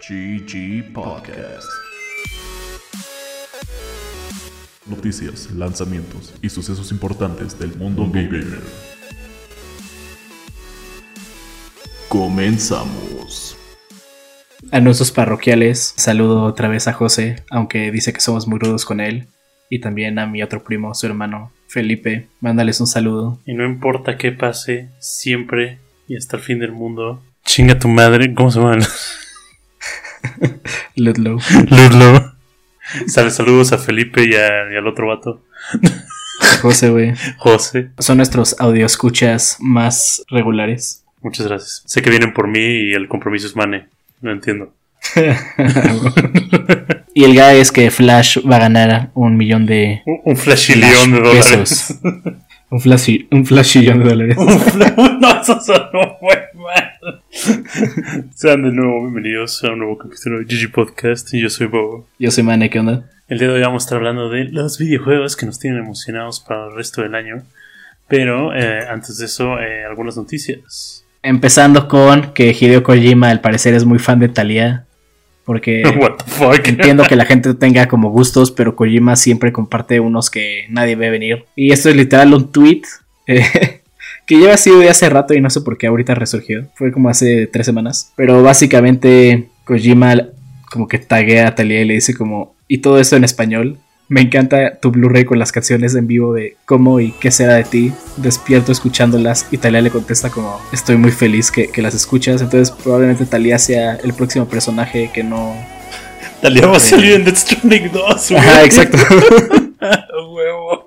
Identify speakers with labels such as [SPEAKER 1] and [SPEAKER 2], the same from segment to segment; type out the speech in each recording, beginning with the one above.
[SPEAKER 1] GG Podcast. Noticias, lanzamientos y sucesos importantes del mundo gamer. Comenzamos.
[SPEAKER 2] Anuncios parroquiales. Saludo otra vez a José, aunque dice que somos muy rudos con él. Y también a mi otro primo, su hermano, Felipe. Mándales un saludo.
[SPEAKER 3] Y no importa qué pase, siempre y hasta el fin del mundo. Chinga tu madre, ¿cómo se llama?
[SPEAKER 2] Ludlow.
[SPEAKER 3] Ludlow. Sale saludos a Felipe y, a- y al otro vato.
[SPEAKER 2] José, güey.
[SPEAKER 3] José.
[SPEAKER 2] Son nuestros audioscuchas más regulares.
[SPEAKER 3] Muchas gracias. Sé que vienen por mí y el compromiso es mane. No entiendo.
[SPEAKER 2] y el guy es que Flash va a ganar un millón de
[SPEAKER 3] Un, un flashillón de dólares.
[SPEAKER 2] pesos. Un, flash, un flashillón de dólares.
[SPEAKER 3] No, eso sonó muy mal. Sean de nuevo bienvenidos a un nuevo capítulo de GG Podcast. Y yo soy Bobo.
[SPEAKER 2] Yo soy Mane, ¿qué onda?
[SPEAKER 3] El día de hoy vamos a estar hablando de los videojuegos que nos tienen emocionados para el resto del año. Pero eh, antes de eso, eh, algunas noticias.
[SPEAKER 2] Empezando con que Hideo Kojima al parecer es muy fan de Thalía. Porque entiendo que la gente tenga como gustos, pero Kojima siempre comparte unos que nadie ve venir. Y esto es literal un tweet eh, que lleva así de hace rato y no sé por qué ahorita resurgió. Fue como hace tres semanas. Pero básicamente Kojima como que taguea a Thalía y le dice como... Y todo esto en español. Me encanta tu Blu-ray con las canciones en vivo de cómo y qué será de ti. Despierto escuchándolas y Talia le contesta como estoy muy feliz que, que las escuchas. Entonces probablemente Talia sea el próximo personaje que no...
[SPEAKER 3] Talia va a salir en Death Stranding 2. güey.
[SPEAKER 2] Ajá, exacto.
[SPEAKER 3] Huevo.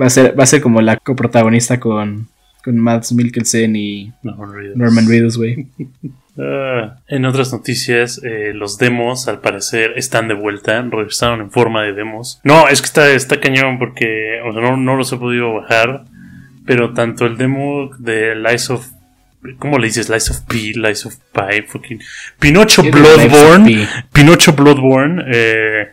[SPEAKER 2] Va a ser, va a ser como la coprotagonista con, con Mads Mikkelsen y. Norman Reedus, güey.
[SPEAKER 3] Ah, en otras noticias, eh, los demos al parecer están de vuelta, regresaron en forma de demos. No, es que está, está cañón porque o sea, no, no los he podido bajar, pero tanto el demo de Lies of... ¿Cómo le dices? Lies of P, Lies of Pi, fucking... Pinocho Bloodborne, Pinocho Bloodborne eh,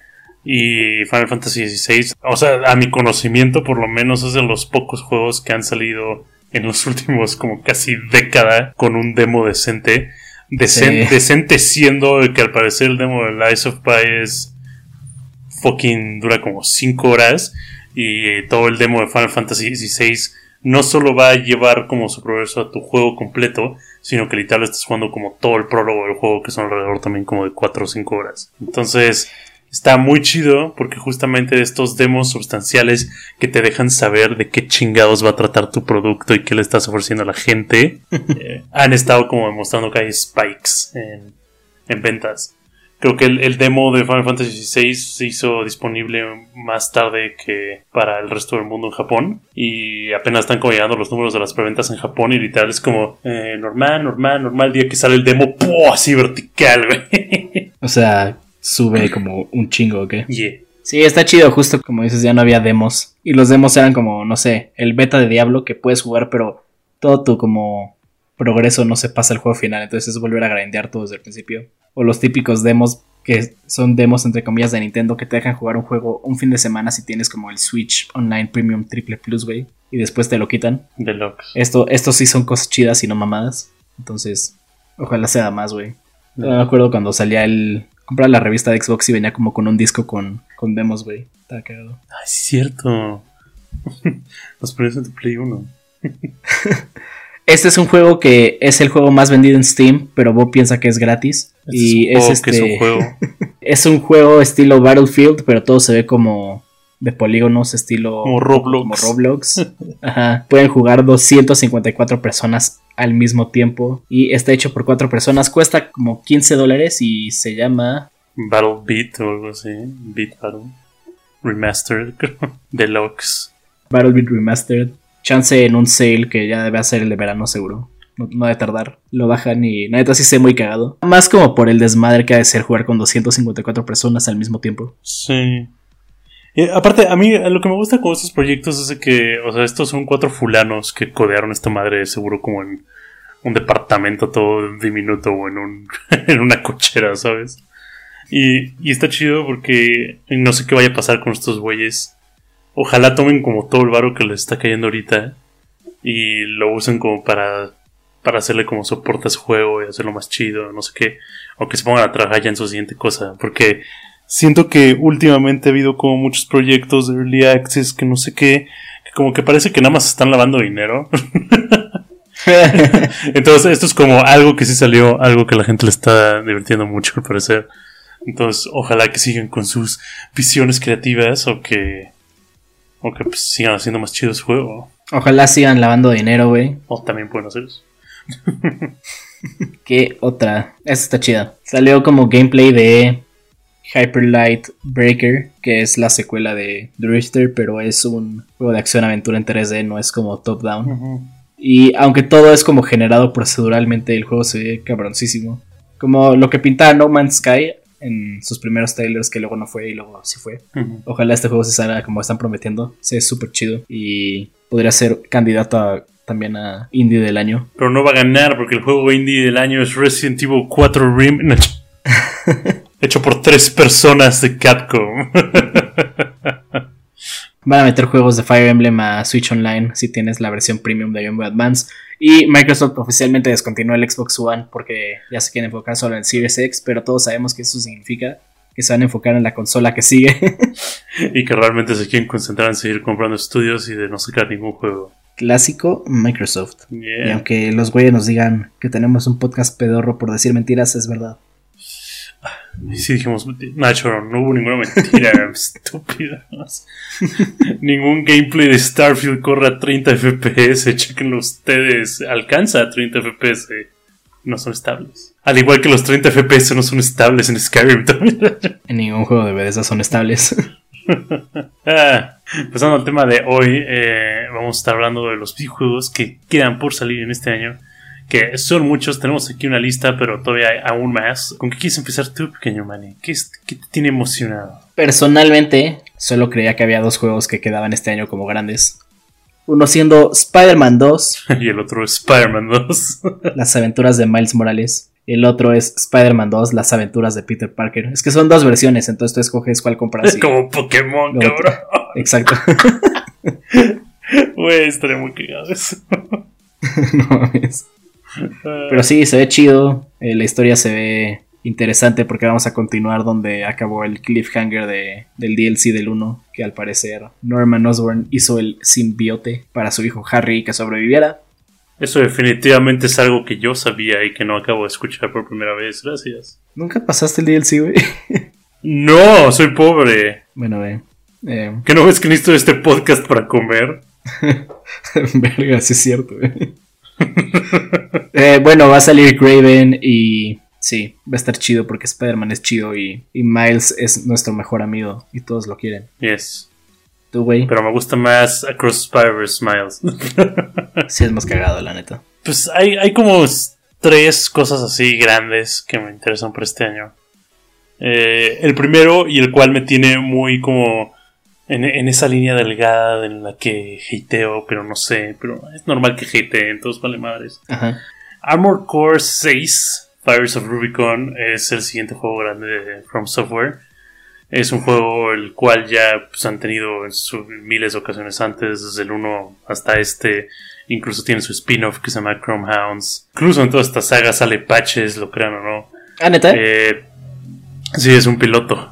[SPEAKER 3] y Final Fantasy XVI. O sea, a mi conocimiento por lo menos es de los pocos juegos que han salido en los últimos como casi década con un demo decente. Decen-
[SPEAKER 2] Sí.
[SPEAKER 3] Decente siendo que al parecer el demo de Lies of Pi es fucking dura como 5 horas y todo el demo de Final Fantasy XVI no solo va a llevar como su progreso a tu juego completo, sino que literal estás jugando como todo el prólogo del juego que son alrededor también como de 4 o 5 horas. Entonces está muy chido porque justamente estos demos sustanciales que te dejan saber de qué chingados va a tratar tu producto y qué le estás ofreciendo a la gente eh, han estado como demostrando que hay spikes en, en ventas. Creo que el, el demo de Final Fantasy VI se hizo disponible más tarde que para el resto del mundo en Japón. Y apenas están como llegando los números de las preventas en Japón. Y literal es como eh, normal, normal, normal. Día que sale el demo, ¡pum! así vertical, güey.
[SPEAKER 2] O sea, sube como un chingo, ¿ok?
[SPEAKER 3] Yeah.
[SPEAKER 2] Sí, está chido, justo como dices, ya no había demos. Y los demos eran como, no sé, el beta de Diablo que puedes jugar, pero todo tu como progreso no se pasa al juego final. Entonces es volver a grindear todo desde el principio. O los típicos demos que son demos entre comillas de Nintendo que te dejan jugar un juego un fin de semana si tienes como el Switch Online Premium Triple Plus, güey. Y después te lo quitan.
[SPEAKER 3] Deluxe.
[SPEAKER 2] Esto, estos sí son cosas chidas y no mamadas. Entonces, ojalá sea más, güey. Yo Me acuerdo cuando salía el. Comprar la revista de Xbox y venía como con un disco con, con demos, güey. Estaba cagado.
[SPEAKER 3] Ay, es cierto. Los primeros en tu Play 1.
[SPEAKER 2] Este es un juego que es el juego más vendido en Steam, pero Bob piensa que es gratis. y es,
[SPEAKER 3] Este un juego
[SPEAKER 2] este.
[SPEAKER 3] que es un juego.
[SPEAKER 2] Es un juego estilo Battlefield, pero todo se ve como de polígonos, estilo
[SPEAKER 3] Como Roblox.
[SPEAKER 2] como Roblox. Ajá. Pueden jugar 254 personas al mismo tiempo. Y está hecho por cuatro personas. Cuesta como 15 dólares y se llama.
[SPEAKER 3] Battle Beat o algo así. Beat Battle. Remastered, creo. Deluxe.
[SPEAKER 2] Battle Beat Remastered. Chance en un sale que ya debe ser el de verano seguro. No, no debe tardar. Lo bajan y neta sí se muy cagado. Más como por el desmadre que ha de ser jugar con 254 personas al mismo tiempo.
[SPEAKER 3] Sí. Aparte, a mí lo que me gusta con estos proyectos es que, o sea, estos son cuatro fulanos que codearon esta madre seguro como en un departamento todo diminuto o en, un, en una cochera, ¿sabes? Y, y está chido porque no sé qué vaya a pasar con estos güeyes. Ojalá tomen como todo el varo que les está cayendo ahorita y lo usen como para para hacerle como soporte a su juego y hacerlo más chido, no sé qué, o que se pongan a trabajar ya en su siguiente cosa, porque siento que últimamente ha habido como muchos proyectos de Early Access que no sé qué, que como que parece que nada más están lavando dinero. Entonces esto es como algo que sí salió, algo que la gente le está divirtiendo mucho al parecer. Entonces ojalá que sigan con sus visiones creativas o que, o que pues, sigan haciendo más chido su juego.
[SPEAKER 2] Ojalá sigan lavando dinero, güey.
[SPEAKER 3] O también pueden hacer eso.
[SPEAKER 2] ¿Qué otra? Esta está chida. Salió como gameplay de Hyper Light Breaker, que es la secuela de Drifter, pero es un juego de acción-aventura en 3D, no es como top-down. Y aunque todo es como generado proceduralmente, el juego se ve cabroncísimo. Como lo que pintaba No Man's Sky en sus primeros trailers, que luego no fue y luego sí fue. Ojalá este juego se salga como están prometiendo. Se ve súper chido y podría ser candidato también a Indie del año.
[SPEAKER 3] Pero no va a ganar porque el juego Indie del año es Resident Evil 4 Rim. hecho por tres personas de Capcom.
[SPEAKER 2] Van a meter juegos de Fire Emblem a Switch Online si tienes la versión premium de Game Boy Advance. Y Microsoft oficialmente descontinuó el Xbox One porque ya se quiere enfocar solo en Series X, pero todos sabemos que eso significa que se van a enfocar en la consola que sigue.
[SPEAKER 3] y que realmente se quieren concentrar en seguir comprando estudios y de no sacar ningún juego.
[SPEAKER 2] Clásico Microsoft. Y aunque los güeyes nos digan que tenemos un podcast pedorro por decir mentiras, es verdad.
[SPEAKER 3] Y sí dijimos, Nacho, no hubo ninguna mentira, estúpidos. Ningún gameplay de Starfield corre a 30 FPS, chequenlo ustedes, alcanza a 30 FPS, no son estables. Al igual que los 30 FPS no son estables en Skyrim también.
[SPEAKER 2] En ningún juego de Bethesda son estables.
[SPEAKER 3] ah, pasando al tema de hoy, eh, vamos a estar hablando de los videojuegos que quedan por salir en este año que son muchos, tenemos aquí una lista, pero todavía hay aún más. ¿Con qué quieres empezar tú, pequeño Manny? ¿Qué, te tiene emocionado?
[SPEAKER 2] Personalmente, solo creía que había dos juegos que quedaban este año como grandes. Uno siendo Spider-Man 2.
[SPEAKER 3] y el otro Spider-Man 2.
[SPEAKER 2] las aventuras de Miles Morales. El otro es Spider-Man 2, las aventuras de Peter Parker. Es que son dos versiones, entonces tú escoges cuál comprar.
[SPEAKER 3] Es como Pokémon, cabrón.
[SPEAKER 2] Exacto.
[SPEAKER 3] Güey, estaría muy cagado eso.
[SPEAKER 2] no mames. Pero sí, se ve chido. Eh, la historia se ve interesante porque vamos a continuar donde acabó el cliffhanger de, del DLC del 1, que al parecer Norman Osborn hizo el simbiote para su hijo Harry que sobreviviera.
[SPEAKER 3] Eso definitivamente es algo que yo sabía y que no acabo de escuchar por primera vez, gracias.
[SPEAKER 2] ¿Nunca pasaste el DLC, güey?
[SPEAKER 3] no, soy pobre.
[SPEAKER 2] Bueno, ve. Eh,
[SPEAKER 3] ¿Que no ves que necesito este podcast para comer?
[SPEAKER 2] Verga, sí es cierto, güey. Eh, bueno, va a salir Craven y sí, va a estar chido porque Spider-Man es chido y, Miles es nuestro mejor amigo y todos lo quieren.
[SPEAKER 3] Yes.
[SPEAKER 2] ¿Tú, güey?
[SPEAKER 3] Pero me gusta más Across Spider-Verse Miles.
[SPEAKER 2] sí, es más cagado, la neta.
[SPEAKER 3] Pues hay, hay como tres cosas así grandes que me interesan por este año. Eh, el primero y el cual me tiene muy como en, esa línea delgada en la que hateo, pero no sé, pero es normal que hatee, entonces vale madres. Armor Core 6, Fires of Rubicon, es el siguiente juego grande de From Software. Es un juego el cual ya pues, han tenido en miles de ocasiones antes, desde el 1 hasta este. Incluso tiene su spin-off que se llama Chrome Hounds. Incluso en toda esta saga sale patches, lo crean o no.
[SPEAKER 2] Ah, neta.
[SPEAKER 3] Eh, Sí, es un piloto.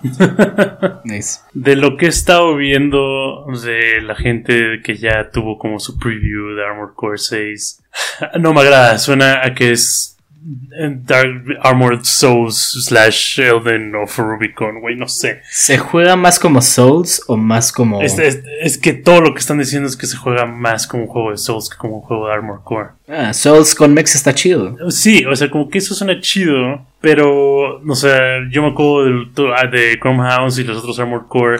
[SPEAKER 2] nice.
[SPEAKER 3] De lo que he estado viendo de la gente que ya tuvo como su preview de Armored Core 6, no me agrada. Suena a que es Dark Armored Souls slash Elden of Rubicon, güey, no sé.
[SPEAKER 2] ¿Se juega más como Souls o más como.?
[SPEAKER 3] Es, es, que todo lo que están diciendo es que se juega más como un juego de Souls que como un juego de Armored Core.
[SPEAKER 2] Ah, Souls con Mex está chido.
[SPEAKER 3] Sí, o sea, como que eso suena chido, pero, no sé, yo me acuerdo de, ah, de Chrome House y los otros Armored Core.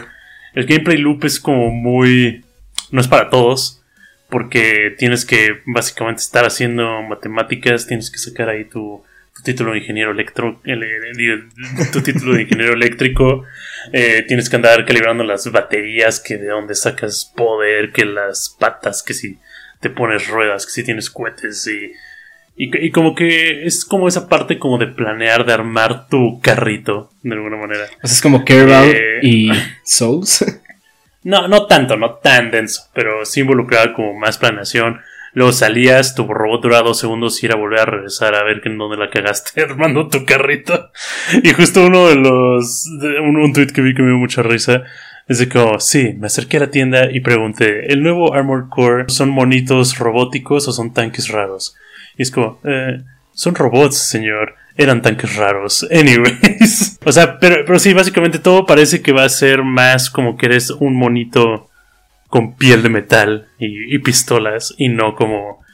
[SPEAKER 3] El gameplay loop es como muy. No es para todos porque tienes que básicamente estar haciendo matemáticas, tienes que sacar ahí tu, título de ingeniero electro, tu título de ingeniero eléctrico, eh, tienes que andar calibrando las baterías, que de dónde sacas poder, que las patas, que si te pones ruedas, que si tienes cohetes y, y, como que es como esa parte como de planear, de armar tu carrito, de alguna manera.
[SPEAKER 2] es como Kerbal eh, y Souls.
[SPEAKER 3] No, no tanto, no tan denso, pero sí involucrada como más planeación. Luego salías, tu robot duraba dos segundos y era volver a regresar a ver que en dónde la cagaste armando tu carrito. Y justo uno de los. de- un, un tweet que vi que me dio mucha risa. Es de como, sí, me acerqué a la tienda y pregunté: ¿el nuevo Armored Core son monitos robóticos o son tanques raros? Y es como, eh, son robots, señor. Eran tanques raros. Anyways. o sea, pero, pero sí, básicamente todo parece que va a ser más como que eres un monito con piel de metal y, y pistolas y no como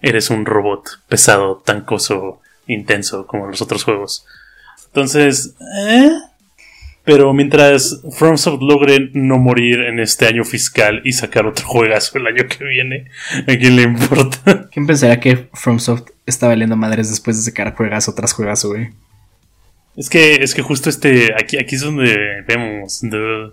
[SPEAKER 3] eres un robot pesado, tancoso, intenso como los otros juegos. Entonces, ¿eh? Pero mientras FromSoft logre no morir en este año fiscal y sacar otro juegazo el año que viene, ¿a quién le importa?
[SPEAKER 2] ¿Quién pensaría que FromSoft está valiendo madres después de sacar juegas tras juegas, güey?
[SPEAKER 3] Es que, es que justo este, aquí, aquí es donde vemos, duh.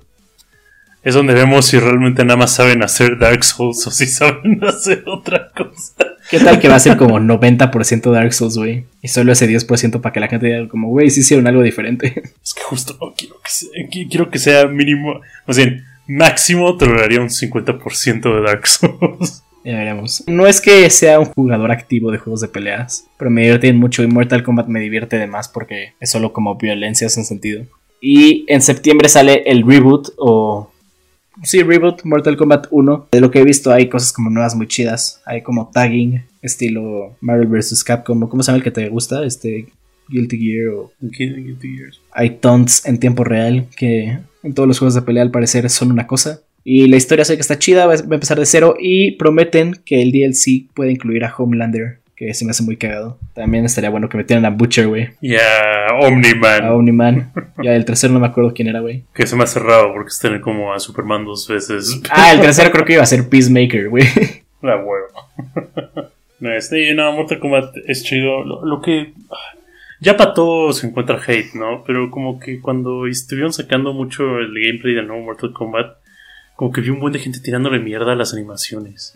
[SPEAKER 3] Es donde vemos si realmente nada más saben hacer Dark Souls o si saben hacer otra cosa.
[SPEAKER 2] ¿Qué tal que va a ser como 90% Dark Souls, güey? Y solo ese 10% para que la gente diga como, güey, sí hicieron algo diferente.
[SPEAKER 3] Es que justo no quiero que sea, qui- quiero que sea mínimo, o sea, máximo toleraría un 50% de Dark Souls.
[SPEAKER 2] Ya veremos. No es que sea un jugador activo de juegos de peleas, pero me divierten mucho y Mortal Kombat me divierte de más porque es solo como violencia sin sentido. Y en septiembre sale el reboot o... Sí, reboot, Mortal Kombat 1. De lo que he visto hay cosas como nuevas muy chidas. Hay como tagging, estilo Marvel vs. Capcom. ¿Cómo se llama el que te gusta? Este Guilty Gear o... Hay taunts en tiempo real que en todos los juegos de pelea al parecer son una cosa. Y la historia sé que está chida, va a empezar de cero y prometen que el DLC puede incluir a Homelander, que se me hace muy cagado. También estaría bueno que metieran a Butcher, güey.
[SPEAKER 3] Y a Omni-Man,
[SPEAKER 2] A Omni-Man. Ya el tercero no me acuerdo quién era, güey.
[SPEAKER 3] que se me ha cerrado porque es tener como a Superman dos veces.
[SPEAKER 2] Ah, el tercero creo que iba a ser Peacemaker, güey.
[SPEAKER 3] La huevo. no, este, no, Mortal Kombat es chido. Lo, lo que. Ya para todo se encuentra hate, ¿no? Pero como que cuando estuvieron sacando mucho el gameplay del nuevo Mortal Kombat, como que vi un buen de gente tirándole mierda a las animaciones.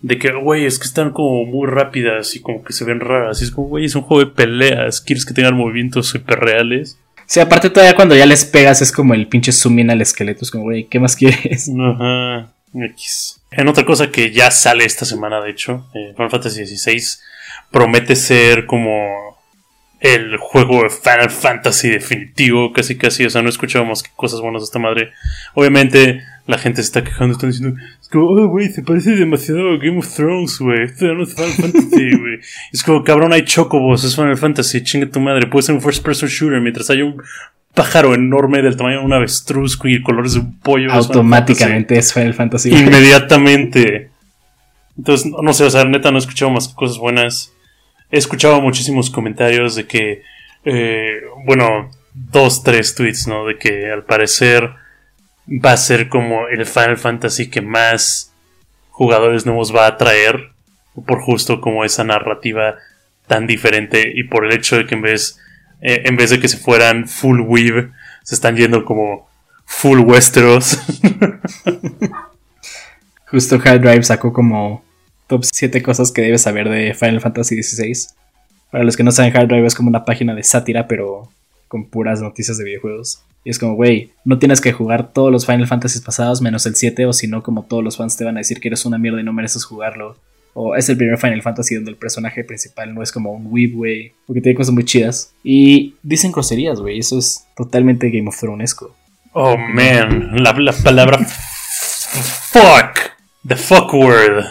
[SPEAKER 3] De que, güey, es que están como muy rápidas y como que se ven raras. Y es como, güey, es un juego de peleas. ¿Quieres que tengan movimientos super reales?
[SPEAKER 2] Sí, aparte todavía cuando ya les pegas es como el pinche zoom al esqueleto. Es como, güey, ¿qué más quieres?
[SPEAKER 3] Ajá. X. En otra cosa que ya sale esta semana, de hecho, eh, Final Fantasy XVI promete ser como el juego de Final Fantasy definitivo, casi casi, o sea, no escuchábamos cosas buenas de esta madre. Obviamente la gente se está quejando, están diciendo, es como, oh, güey, se parece demasiado a Game of Thrones, güey, esto no es Final Fantasy, güey. Es como, cabrón, hay chocobos, es Final Fantasy, chinga tu madre, puede ser un first person shooter mientras hay un pájaro enorme del tamaño de un avestruz y colores de un pollo. es Final Fantasy
[SPEAKER 2] Automáticamente es Final Fantasy.
[SPEAKER 3] inmediatamente. Entonces, no, no sé, o sea, neta, no he escuchado más cosas buenas. He escuchado muchísimos comentarios de que, eh, bueno, dos, tres tweets, ¿no? De que al parecer va a ser como el Final Fantasy que más jugadores nuevos va a atraer, por justo como esa narrativa tan diferente y por el hecho de que en vez, eh, en vez de que se fueran full weave, se están yendo como full Westeros.
[SPEAKER 2] Justo Hard Drive sacó como top 7 cosas que debes saber de Final Fantasy XVI. Para los que no saben, Hard Drive es como una página de sátira, pero con puras noticias de videojuegos. Y es como, güey, no tienes que jugar todos los Final Fantasy pasados menos el 7, o si no, como todos los fans te van a decir que eres una mierda y no mereces jugarlo. O es el primer Final Fantasy donde el personaje principal no es como un weeb, güey. Porque tiene cosas muy chidas. Y dicen groserías, güey. Eso es totalmente Game of Thronesco.
[SPEAKER 3] Oh man, la, la palabra fuck, the fuck word.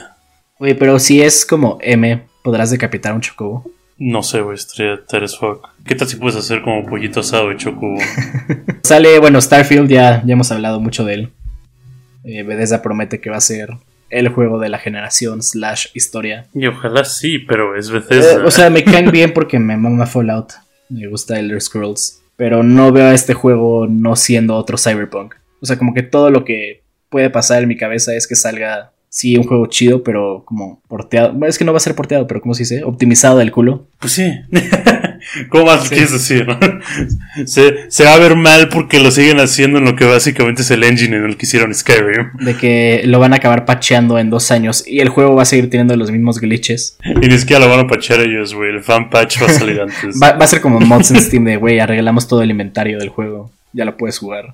[SPEAKER 2] Güey, pero si es como M, podrás decapitar a un chocobo.
[SPEAKER 3] No sé, güey, estaría as fuck. ¿Qué tal si puedes hacer como pollito asado de choco?
[SPEAKER 2] Sale, bueno, Starfield, ya, ya hemos hablado mucho de él. Eh, Bethesda promete que va a ser el juego de la generación slash historia.
[SPEAKER 3] Y ojalá sí, pero es
[SPEAKER 2] Eh,
[SPEAKER 3] Bethesda.
[SPEAKER 2] o sea, me caen bien porque me mama Fallout. Me gusta Elder Scrolls. Pero no veo a este juego no siendo otro Cyberpunk. O sea, como que todo lo que puede pasar en mi cabeza es que salga, sí, un juego chido, pero como porteado. Es que no va a ser porteado, pero ¿cómo se dice? Optimizado del culo.
[SPEAKER 3] Pues sí. ¿Cómo más
[SPEAKER 2] Sí.
[SPEAKER 3] quieres decir? no? se, se va a ver mal porque lo siguen haciendo en lo que básicamente es el engine en el que hicieron Skyrim.
[SPEAKER 2] De que lo van a acabar patcheando en dos años y el juego va a seguir teniendo los mismos glitches.
[SPEAKER 3] Y ni siquiera lo van a patchar ellos, güey. El fan patch va a salir antes.
[SPEAKER 2] Va, va a ser como mods en Steam de, güey, arreglamos todo el inventario del juego. Ya lo puedes jugar.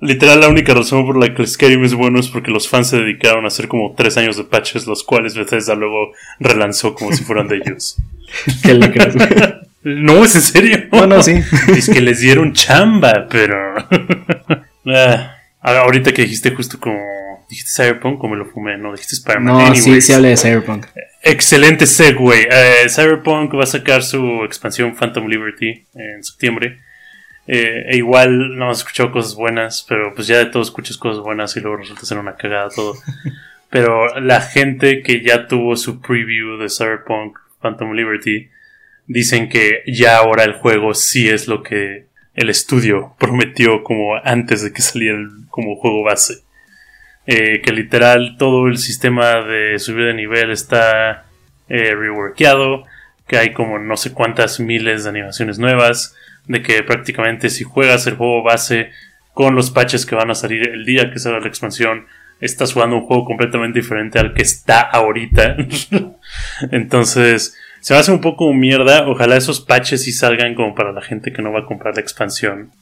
[SPEAKER 3] Literal, la única razón por la que Skyrim es bueno es porque los fans se dedicaron a hacer como tres años de patches, los cuales Bethesda luego relanzó como si fueran de ellos.
[SPEAKER 2] ¿Qué le crees?
[SPEAKER 3] No, es en serio.
[SPEAKER 2] No, no, sí.
[SPEAKER 3] Es que les dieron chamba, pero. Ah, ahorita que dijiste justo como. Dijiste Cyberpunk, como me lo fumé, no dijiste Spider-Man.
[SPEAKER 2] No, sí,
[SPEAKER 3] Anyways.
[SPEAKER 2] sí hablé de Cyberpunk.
[SPEAKER 3] Excelente segue. Eh, Cyberpunk va a sacar su expansión Phantom Liberty en septiembre. Eh, e igual no hemos escuchado cosas buenas, pero pues ya de todo escuchas cosas buenas y luego resulta ser una cagada todo. pero la gente que ya tuvo su preview de Cyberpunk Phantom Liberty dicen que ya ahora el juego sí es lo que el estudio prometió como antes de que saliera el- como juego base. Eh, que literal todo el sistema de subida de nivel está eh, reworkeado, que hay como no sé cuántas miles de animaciones nuevas, de que prácticamente si juegas el juego base con los patches que van a salir el día que salga la expansión, estás jugando un juego completamente diferente al que está ahorita. Entonces, se me hace un poco mierda. Ojalá esos patches sí salgan como para la gente que no va a comprar la expansión.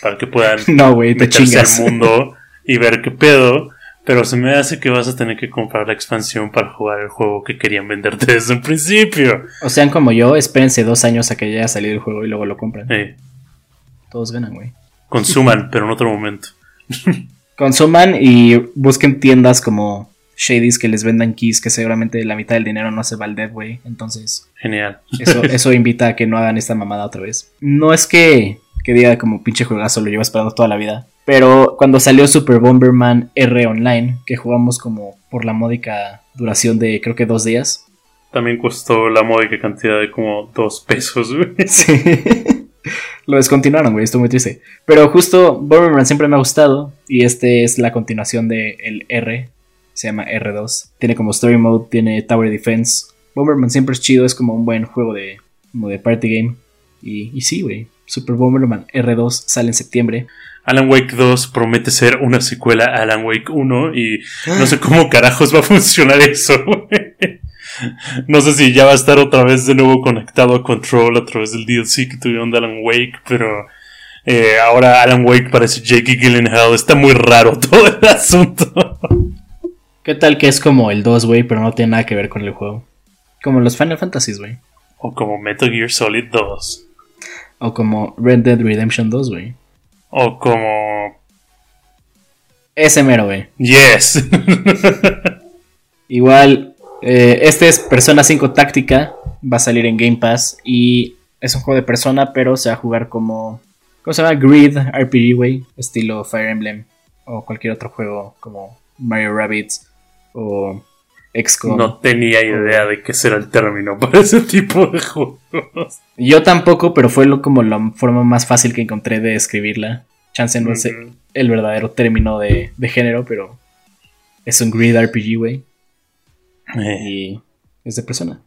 [SPEAKER 3] Para que puedan
[SPEAKER 2] No, te
[SPEAKER 3] meterse al mundo y ver qué pedo. Pero se me hace que vas a tener que comprar la expansión para jugar el juego que querían venderte desde un principio.
[SPEAKER 2] O sean como yo, espérense dos años a que ya haya salido el juego y luego lo compran. Todos ganan, güey.
[SPEAKER 3] consuman, pero en otro momento.
[SPEAKER 2] Consuman y busquen tiendas como Shadys que les vendan keys, que seguramente la mitad del dinero no se va al dead, güey. Entonces,
[SPEAKER 3] Genial.
[SPEAKER 2] eso, eso invita a que no hagan esta mamada otra vez. No es que, que diga como pinche juegazo, lo llevo esperando toda la vida. Pero cuando salió Super Bomberman R Online, que jugamos como por la módica duración de creo que dos días.
[SPEAKER 3] También costó la módica cantidad de como dos pesos. güey.
[SPEAKER 2] Sí. Lo descontinuaron, güey, estoy muy triste. Pero justo Bomberman siempre me ha gustado. Y este es la continuación de el R. Se llama R2. Tiene como Story Mode, tiene Tower Defense. Bomberman siempre es chido, es como un buen juego de, como de party game. Y, y sí, güey. Super Bomberman R2 sale en septiembre.
[SPEAKER 3] Alan Wake 2 promete ser una secuela a Alan Wake 1 y no sé cómo carajos va a funcionar eso. No sé si ya va a estar otra vez de nuevo conectado a Control a través del DLC que tuvieron de Alan Wake, pero eh, ahora Alan Wake parece Jake Gyllenhaal. Está muy raro todo el asunto.
[SPEAKER 2] ¿Qué tal que es como el 2, güey, pero no tiene nada que ver con el juego? Como los Final Fantasies, güey.
[SPEAKER 3] O como Metal Gear Solid 2.
[SPEAKER 2] O como Red Dead Redemption 2, güey.
[SPEAKER 3] O como...
[SPEAKER 2] Ese mero, güey.
[SPEAKER 3] Yes.
[SPEAKER 2] Igual, eh, este es Persona 5 Táctica. Va a salir en Game Pass. Y es un juego de persona, pero se va a jugar como. ¿Cómo se llama? Grid RPG, güey. Estilo Fire Emblem. O cualquier otro juego como Mario Rabbids. O XCOM.
[SPEAKER 3] no tenía idea de qué será el término para ese tipo de juegos.
[SPEAKER 2] Yo tampoco, pero fue lo, como la forma más fácil que encontré de escribirla. Chance no
[SPEAKER 3] Ujú.
[SPEAKER 2] el verdadero término de, de género, pero es un Grid RPG, güey.
[SPEAKER 3] Eh.
[SPEAKER 2] Y es de persona.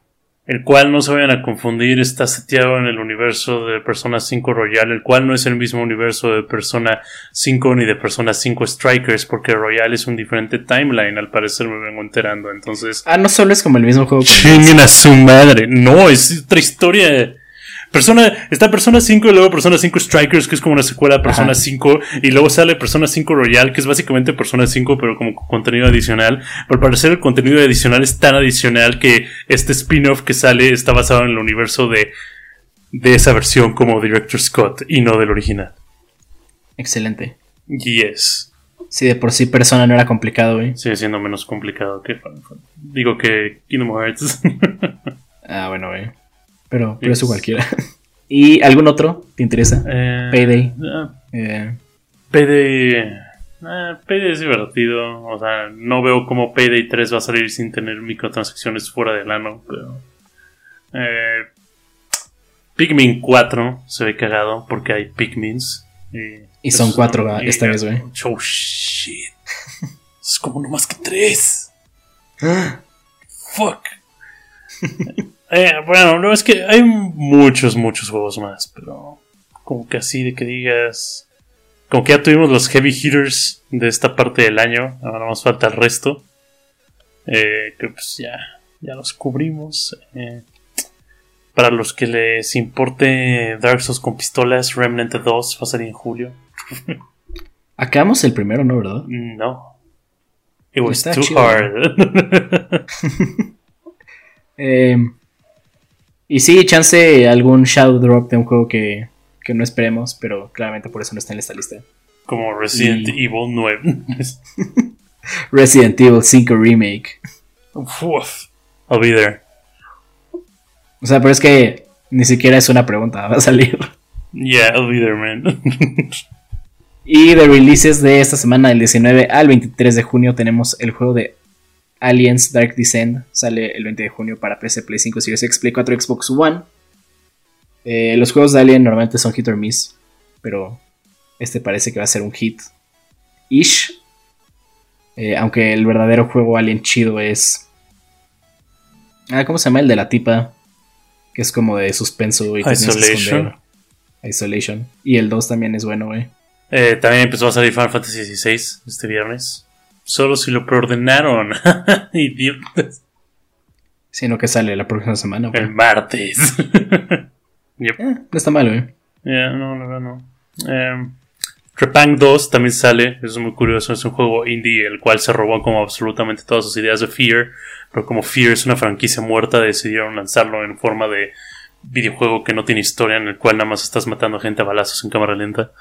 [SPEAKER 3] El cual no se vayan a confundir, está seteado en el universo de Persona 5 Royal, el cual no es el mismo universo de Persona 5 ni de Persona 5 Strikers, porque Royal es un diferente timeline, al parecer me vengo enterando. Entonces,
[SPEAKER 2] Ah, no solo es como el mismo juego.
[SPEAKER 3] chinguen a su madre. No, es otra historia. Persona, está Persona 5 y luego Persona 5 Strikers, que es como una secuela de Persona
[SPEAKER 2] Ajá.
[SPEAKER 3] 5, y luego sale Persona 5 Royal, que es básicamente Persona 5, pero como con contenido adicional. Pero al parecer el contenido adicional es tan adicional que este spin-off que sale está basado en el universo de, de esa versión como Director Scott y no del original.
[SPEAKER 2] Excelente.
[SPEAKER 3] Yes.
[SPEAKER 2] Si de por sí persona no era complicado, güey.
[SPEAKER 3] Sigue siendo menos complicado que. Digo que Kingdom Hearts.
[SPEAKER 2] Ah, bueno, güey. Pero, pero
[SPEAKER 3] Yes.
[SPEAKER 2] eso cualquiera. ¿Y algún otro te interesa?
[SPEAKER 3] Eh,
[SPEAKER 2] Payday.
[SPEAKER 3] ah,
[SPEAKER 2] Eh,
[SPEAKER 3] Payday. eh, Payday es divertido. O sea, no veo cómo Payday 3 va a salir sin tener microtransacciones fuera del ano. Pero. Eh, Pikmin 4 se ve cagado porque hay Pikmins. Y,
[SPEAKER 2] Y son
[SPEAKER 3] eso-
[SPEAKER 2] cuatro,
[SPEAKER 3] y-
[SPEAKER 2] esta vez, güey.
[SPEAKER 3] Oh shit. es como no más que tres. Fuck. Eh, bueno, no es que hay muchos, muchos juegos más, pero como que así de que digas. Como que ya tuvimos los heavy hitters de esta parte del año, ahora nos falta el resto. Eh, que pues ya, ya los cubrimos. Eh, para los que les importe Dark Souls con pistolas, Remnant 2 va a salir en julio.
[SPEAKER 2] Acabamos el primero, ¿no, verdad?
[SPEAKER 3] No. It was
[SPEAKER 2] Está
[SPEAKER 3] too
[SPEAKER 2] chido.
[SPEAKER 3] hard.
[SPEAKER 2] Eh, y sí, chance algún shadow drop de un juego que, que no esperemos, pero claramente por eso no está en esta lista.
[SPEAKER 3] Como Resident
[SPEAKER 2] Y-
[SPEAKER 3] Evil 9.
[SPEAKER 2] Resident Evil 5 Remake.
[SPEAKER 3] Uf. I'll be there.
[SPEAKER 2] O sea, pero es que ni siquiera es una pregunta, va a salir.
[SPEAKER 3] Yeah, I'll be there, man.
[SPEAKER 2] Y de releases de esta semana, del 19 al 23 de junio, tenemos el juego de Aliens Dark Descent. Sale el 20 de junio para PC, Play 5, Series X, Play 4, Xbox One. Eh, los juegos de Alien normalmente son hit or miss, pero este parece que va a ser un hit. Ish. Eh, aunque el verdadero juego Alien chido es. Ah, ¿cómo se llama? El de la tipa. Que es como de suspenso y que
[SPEAKER 3] Isolation.
[SPEAKER 2] Isolation. Y el 2 también es bueno, güey.
[SPEAKER 3] Eh, también empezó a salir Final Fantasy XVI este viernes. Solo si lo preordenaron. Idiotas.
[SPEAKER 2] Sino que sale la próxima semana, güey.
[SPEAKER 3] El martes. yep.
[SPEAKER 2] Eh, no está mal, güey.
[SPEAKER 3] Yeah, no, no, no. Em, Trepang 2 también sale, eso es muy curioso, es un juego indie el cual se robó como absolutamente todas sus ideas de Fear, pero como Fear es una franquicia muerta decidieron lanzarlo en forma de videojuego que no tiene historia, en el cual nada más estás matando gente a balazos en cámara lenta.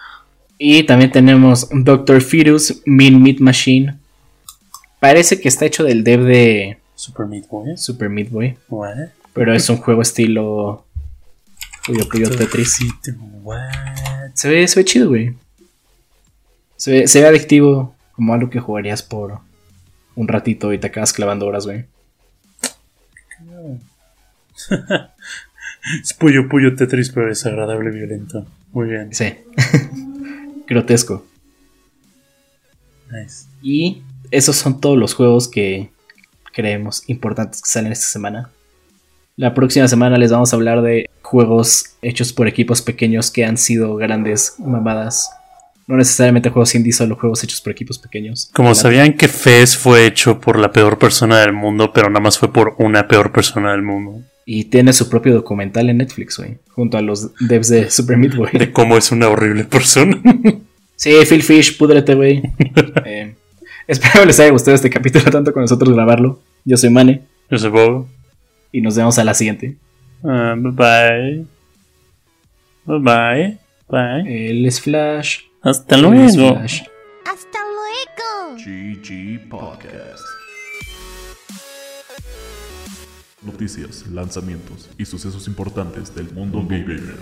[SPEAKER 2] Y también tenemos Doctor Fetus Min Meat Machine. Parece que está hecho del dev de
[SPEAKER 3] Super Meat Boy.
[SPEAKER 2] Super Meat Boy.
[SPEAKER 3] What?
[SPEAKER 2] Pero es un juego estilo. Puyo Puyo Tetris. Se ve, se ve chido, güey. Se ve, se ve adictivo. Como algo que jugarías por un ratito y te acabas clavando horas, güey.
[SPEAKER 3] Es Puyo Puyo Tetris, pero desagradable y violento. Muy bien.
[SPEAKER 2] Sí. Grotesco.
[SPEAKER 3] Nice.
[SPEAKER 2] Y esos son todos los juegos que creemos importantes que salen esta semana. La próxima semana les vamos a hablar de juegos hechos por equipos pequeños que han sido grandes mamadas. No necesariamente juegos indie, solo juegos hechos por equipos pequeños.
[SPEAKER 3] Como sabían que Fez fue hecho por la peor persona del mundo, pero nada más fue por una peor persona del mundo.
[SPEAKER 2] Y tiene su propio documental en Netflix, güey. Junto a los devs de Super Meat Boy.
[SPEAKER 3] De cómo es una horrible persona.
[SPEAKER 2] Sí, Phil Fish, púdrete, güey. Eh, espero les haya gustado este capítulo tanto con nosotros grabarlo. Yo soy Mane
[SPEAKER 3] Yo soy Bob.
[SPEAKER 2] y nos vemos a la siguiente.
[SPEAKER 3] Ah, bye bye. Bye bye. Bye.
[SPEAKER 2] Él es Flash.
[SPEAKER 3] Hasta
[SPEAKER 2] Él es
[SPEAKER 3] luego.
[SPEAKER 2] Flash.
[SPEAKER 4] Hasta luego.
[SPEAKER 1] GG Podcast. Noticias, lanzamientos y sucesos importantes del mundo gamer.